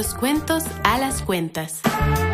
los cuentos a las cuentas.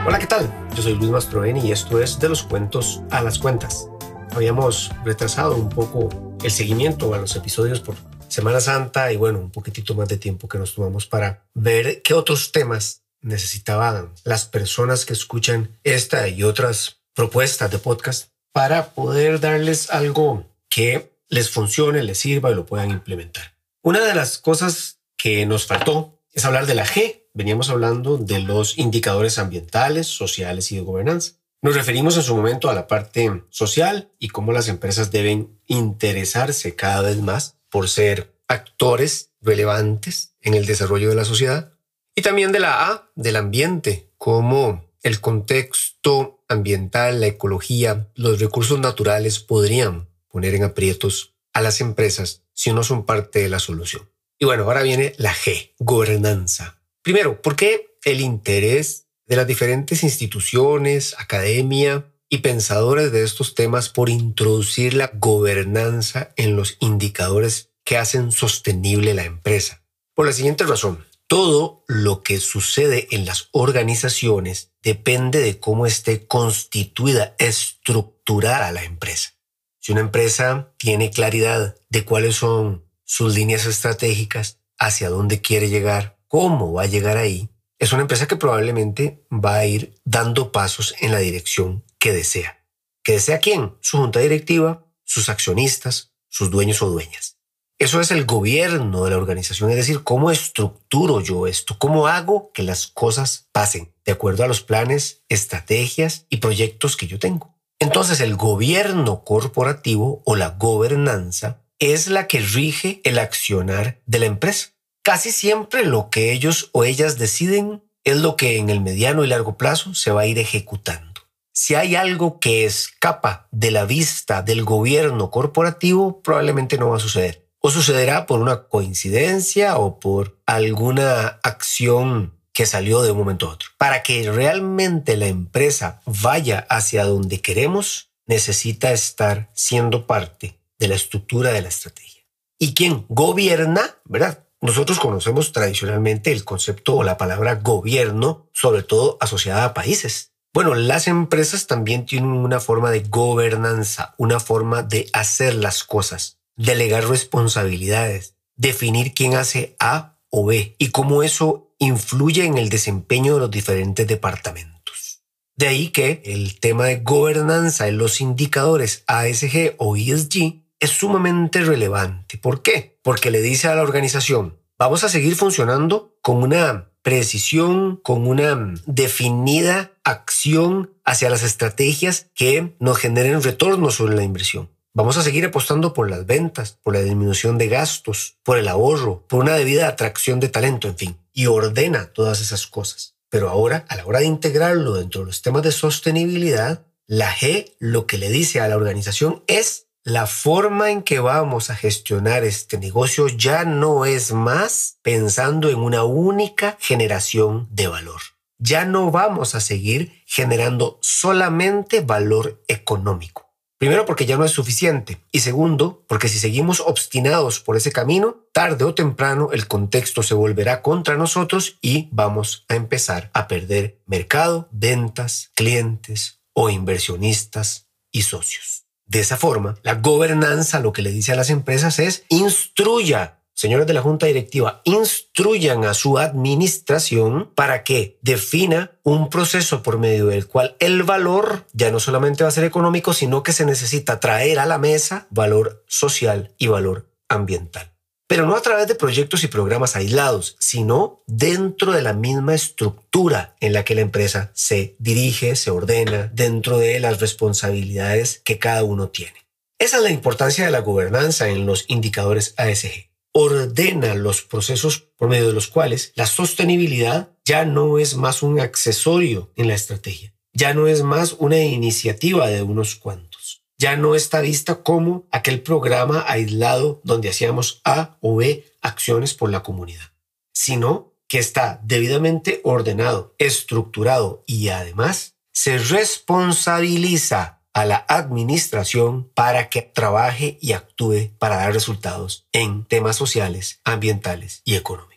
Hola, ¿qué tal? Yo soy Luis Mastroeni y esto es De los cuentos a las cuentas. Habíamos retrasado un poco el seguimiento a los episodios por Semana Santa y bueno, un poquitito más de tiempo que nos tomamos para ver qué otros temas necesitaban las personas que escuchan esta y otras propuestas de podcast para poder darles algo que les funcione, les sirva y lo puedan implementar. Una de las cosas que nos faltó es hablar de la G. Veníamos hablando de los indicadores ambientales, sociales y de gobernanza. Nos referimos en su momento a la parte social y cómo las empresas deben interesarse cada vez más por ser actores relevantes en el desarrollo de la sociedad. Y también de la A, del ambiente, cómo el contexto ambiental, la ecología, los recursos naturales podrían poner en aprietos a las empresas si no son parte de la solución. Y bueno, ahora viene la G, gobernanza. Primero, ¿por qué el interés de las diferentes instituciones, academia y pensadores de estos temas por introducir la gobernanza en los indicadores que hacen sostenible la empresa? Por la siguiente razón, todo lo que sucede en las organizaciones depende de cómo esté constituida, estructurada la empresa. Si una empresa tiene claridad de cuáles son sus líneas estratégicas, hacia dónde quiere llegar, cómo va a llegar ahí, es una empresa que probablemente va a ir dando pasos en la dirección que desea. ¿Que desea quién? Su junta directiva, sus accionistas, sus dueños o dueñas. Eso es el gobierno de la organización, es decir, cómo estructuro yo esto, cómo hago que las cosas pasen de acuerdo a los planes, estrategias y proyectos que yo tengo. Entonces el gobierno corporativo o la gobernanza es la que rige el accionar de la empresa. Casi siempre lo que ellos o ellas deciden es lo que en el mediano y largo plazo se va a ir ejecutando. Si hay algo que escapa de la vista del gobierno corporativo, probablemente no va a suceder. O sucederá por una coincidencia o por alguna acción que salió de un momento a otro. Para que realmente la empresa vaya hacia donde queremos, necesita estar siendo parte de la estructura de la estrategia. ¿Y quién gobierna? ¿Verdad? Nosotros conocemos tradicionalmente el concepto o la palabra gobierno, sobre todo asociada a países. Bueno, las empresas también tienen una forma de gobernanza, una forma de hacer las cosas, delegar responsabilidades, definir quién hace A o B y cómo eso influye en el desempeño de los diferentes departamentos. De ahí que el tema de gobernanza en los indicadores ASG o ESG es sumamente relevante. ¿Por qué? Porque le dice a la organización, vamos a seguir funcionando con una precisión, con una definida acción hacia las estrategias que nos generen retorno sobre la inversión. Vamos a seguir apostando por las ventas, por la disminución de gastos, por el ahorro, por una debida atracción de talento, en fin y ordena todas esas cosas. Pero ahora, a la hora de integrarlo dentro de los temas de sostenibilidad, la G lo que le dice a la organización es la forma en que vamos a gestionar este negocio ya no es más pensando en una única generación de valor. Ya no vamos a seguir generando solamente valor económico. Primero porque ya no es suficiente y segundo porque si seguimos obstinados por ese camino, tarde o temprano el contexto se volverá contra nosotros y vamos a empezar a perder mercado, ventas, clientes o inversionistas y socios. De esa forma, la gobernanza lo que le dice a las empresas es instruya señores de la Junta Directiva, instruyan a su administración para que defina un proceso por medio del cual el valor ya no solamente va a ser económico, sino que se necesita traer a la mesa valor social y valor ambiental. Pero no a través de proyectos y programas aislados, sino dentro de la misma estructura en la que la empresa se dirige, se ordena, dentro de las responsabilidades que cada uno tiene. Esa es la importancia de la gobernanza en los indicadores ASG ordena los procesos por medio de los cuales la sostenibilidad ya no es más un accesorio en la estrategia, ya no es más una iniciativa de unos cuantos, ya no está vista como aquel programa aislado donde hacíamos A o B acciones por la comunidad, sino que está debidamente ordenado, estructurado y además se responsabiliza a la administración para que trabaje y actúe para dar resultados en temas sociales, ambientales y económicos.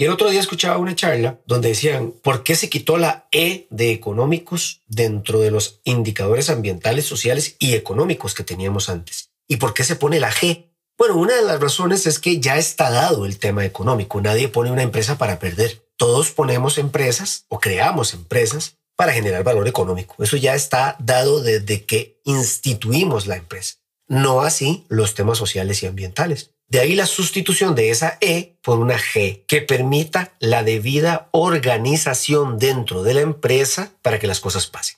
Y el otro día escuchaba una charla donde decían, ¿por qué se quitó la E de económicos dentro de los indicadores ambientales, sociales y económicos que teníamos antes? ¿Y por qué se pone la G? Bueno, una de las razones es que ya está dado el tema económico. Nadie pone una empresa para perder. Todos ponemos empresas o creamos empresas para generar valor económico. Eso ya está dado desde que instituimos la empresa. No así los temas sociales y ambientales. De ahí la sustitución de esa E por una G que permita la debida organización dentro de la empresa para que las cosas pasen.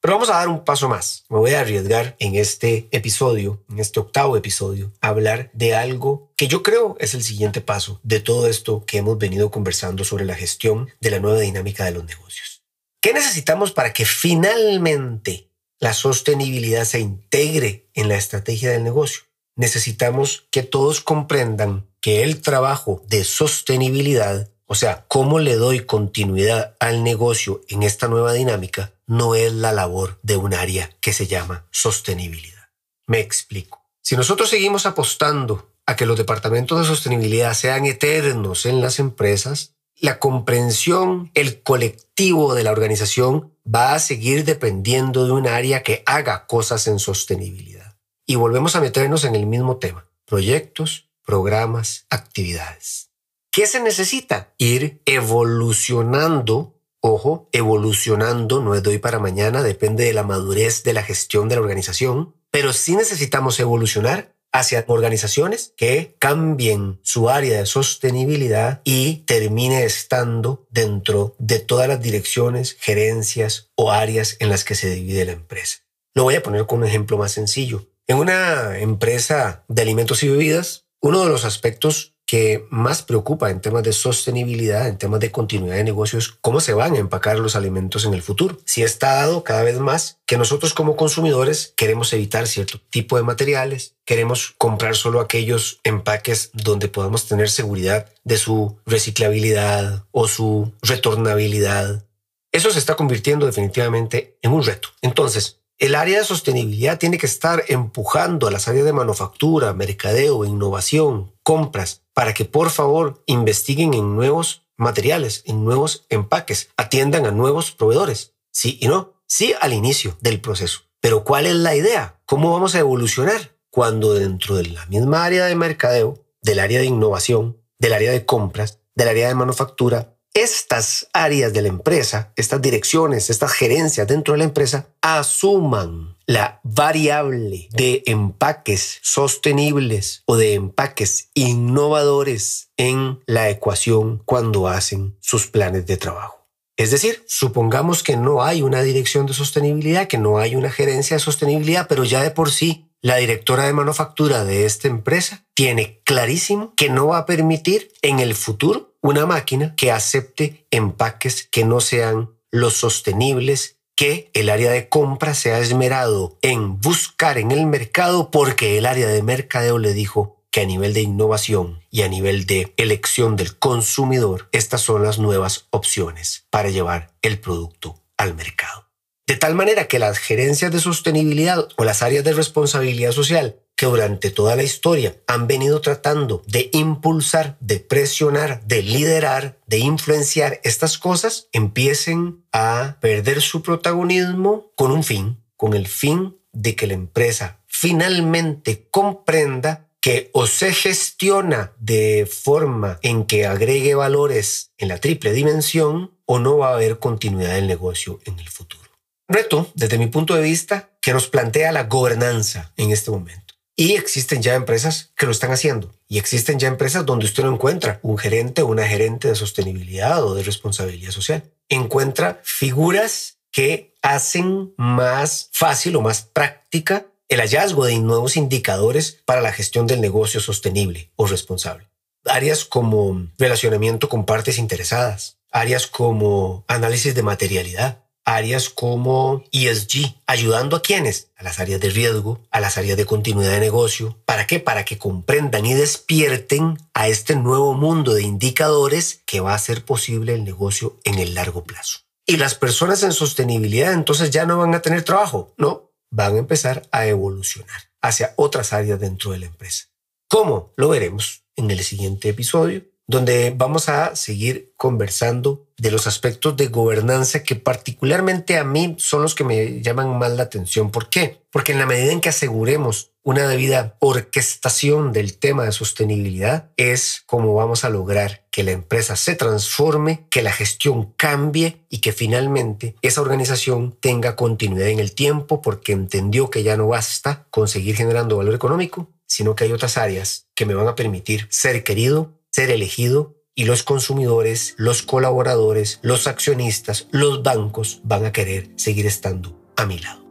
Pero vamos a dar un paso más. Me voy a arriesgar en este episodio, en este octavo episodio, a hablar de algo que yo creo es el siguiente paso de todo esto que hemos venido conversando sobre la gestión de la nueva dinámica de los negocios. ¿Qué necesitamos para que finalmente la sostenibilidad se integre en la estrategia del negocio? necesitamos que todos comprendan que el trabajo de sostenibilidad, o sea, cómo le doy continuidad al negocio en esta nueva dinámica, no es la labor de un área que se llama sostenibilidad. Me explico. Si nosotros seguimos apostando a que los departamentos de sostenibilidad sean eternos en las empresas, la comprensión, el colectivo de la organización va a seguir dependiendo de un área que haga cosas en sostenibilidad. Y volvemos a meternos en el mismo tema. Proyectos, programas, actividades. ¿Qué se necesita? Ir evolucionando. Ojo, evolucionando no es de hoy para mañana, depende de la madurez de la gestión de la organización, pero sí necesitamos evolucionar hacia organizaciones que cambien su área de sostenibilidad y termine estando dentro de todas las direcciones, gerencias o áreas en las que se divide la empresa. Lo voy a poner con un ejemplo más sencillo. En una empresa de alimentos y bebidas, uno de los aspectos que más preocupa en temas de sostenibilidad, en temas de continuidad de negocios, cómo se van a empacar los alimentos en el futuro. Si está dado cada vez más que nosotros como consumidores queremos evitar cierto tipo de materiales, queremos comprar solo aquellos empaques donde podamos tener seguridad de su reciclabilidad o su retornabilidad. Eso se está convirtiendo definitivamente en un reto. Entonces, el área de sostenibilidad tiene que estar empujando a las áreas de manufactura, mercadeo, innovación, compras, para que por favor investiguen en nuevos materiales, en nuevos empaques, atiendan a nuevos proveedores. Sí y no. Sí al inicio del proceso. Pero ¿cuál es la idea? ¿Cómo vamos a evolucionar? Cuando dentro de la misma área de mercadeo, del área de innovación, del área de compras, del área de manufactura, estas áreas de la empresa, estas direcciones, estas gerencias dentro de la empresa, asuman la variable de empaques sostenibles o de empaques innovadores en la ecuación cuando hacen sus planes de trabajo. Es decir, supongamos que no hay una dirección de sostenibilidad, que no hay una gerencia de sostenibilidad, pero ya de por sí la directora de manufactura de esta empresa tiene clarísimo que no va a permitir en el futuro una máquina que acepte empaques que no sean los sostenibles que el área de compra se ha esmerado en buscar en el mercado porque el área de mercadeo le dijo que a nivel de innovación y a nivel de elección del consumidor, estas son las nuevas opciones para llevar el producto al mercado. De tal manera que las gerencias de sostenibilidad o las áreas de responsabilidad social que durante toda la historia han venido tratando de impulsar, de presionar, de liderar, de influenciar estas cosas, empiecen a perder su protagonismo con un fin, con el fin de que la empresa finalmente comprenda que o se gestiona de forma en que agregue valores en la triple dimensión o no va a haber continuidad del negocio en el futuro reto, desde mi punto de vista, que nos plantea la gobernanza en este momento. Y existen ya empresas que lo están haciendo. Y existen ya empresas donde usted no encuentra un gerente o una gerente de sostenibilidad o de responsabilidad social. Encuentra figuras que hacen más fácil o más práctica el hallazgo de nuevos indicadores para la gestión del negocio sostenible o responsable. Áreas como relacionamiento con partes interesadas, áreas como análisis de materialidad, áreas como ESG, ayudando a quienes? A las áreas de riesgo, a las áreas de continuidad de negocio. ¿Para qué? Para que comprendan y despierten a este nuevo mundo de indicadores que va a hacer posible el negocio en el largo plazo. Y las personas en sostenibilidad entonces ya no van a tener trabajo, no, van a empezar a evolucionar hacia otras áreas dentro de la empresa. ¿Cómo? Lo veremos en el siguiente episodio donde vamos a seguir conversando de los aspectos de gobernanza que particularmente a mí son los que me llaman más la atención. ¿Por qué? Porque en la medida en que aseguremos una debida orquestación del tema de sostenibilidad es como vamos a lograr que la empresa se transforme, que la gestión cambie y que finalmente esa organización tenga continuidad en el tiempo porque entendió que ya no basta conseguir generando valor económico, sino que hay otras áreas que me van a permitir ser querido, ser elegido y los consumidores, los colaboradores, los accionistas, los bancos van a querer seguir estando a mi lado.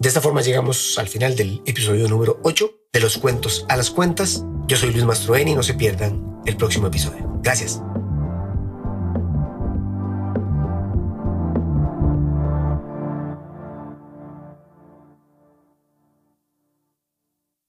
De esta forma llegamos al final del episodio número 8 de los cuentos a las cuentas. Yo soy Luis Mastroeni y no se pierdan el próximo episodio. Gracias.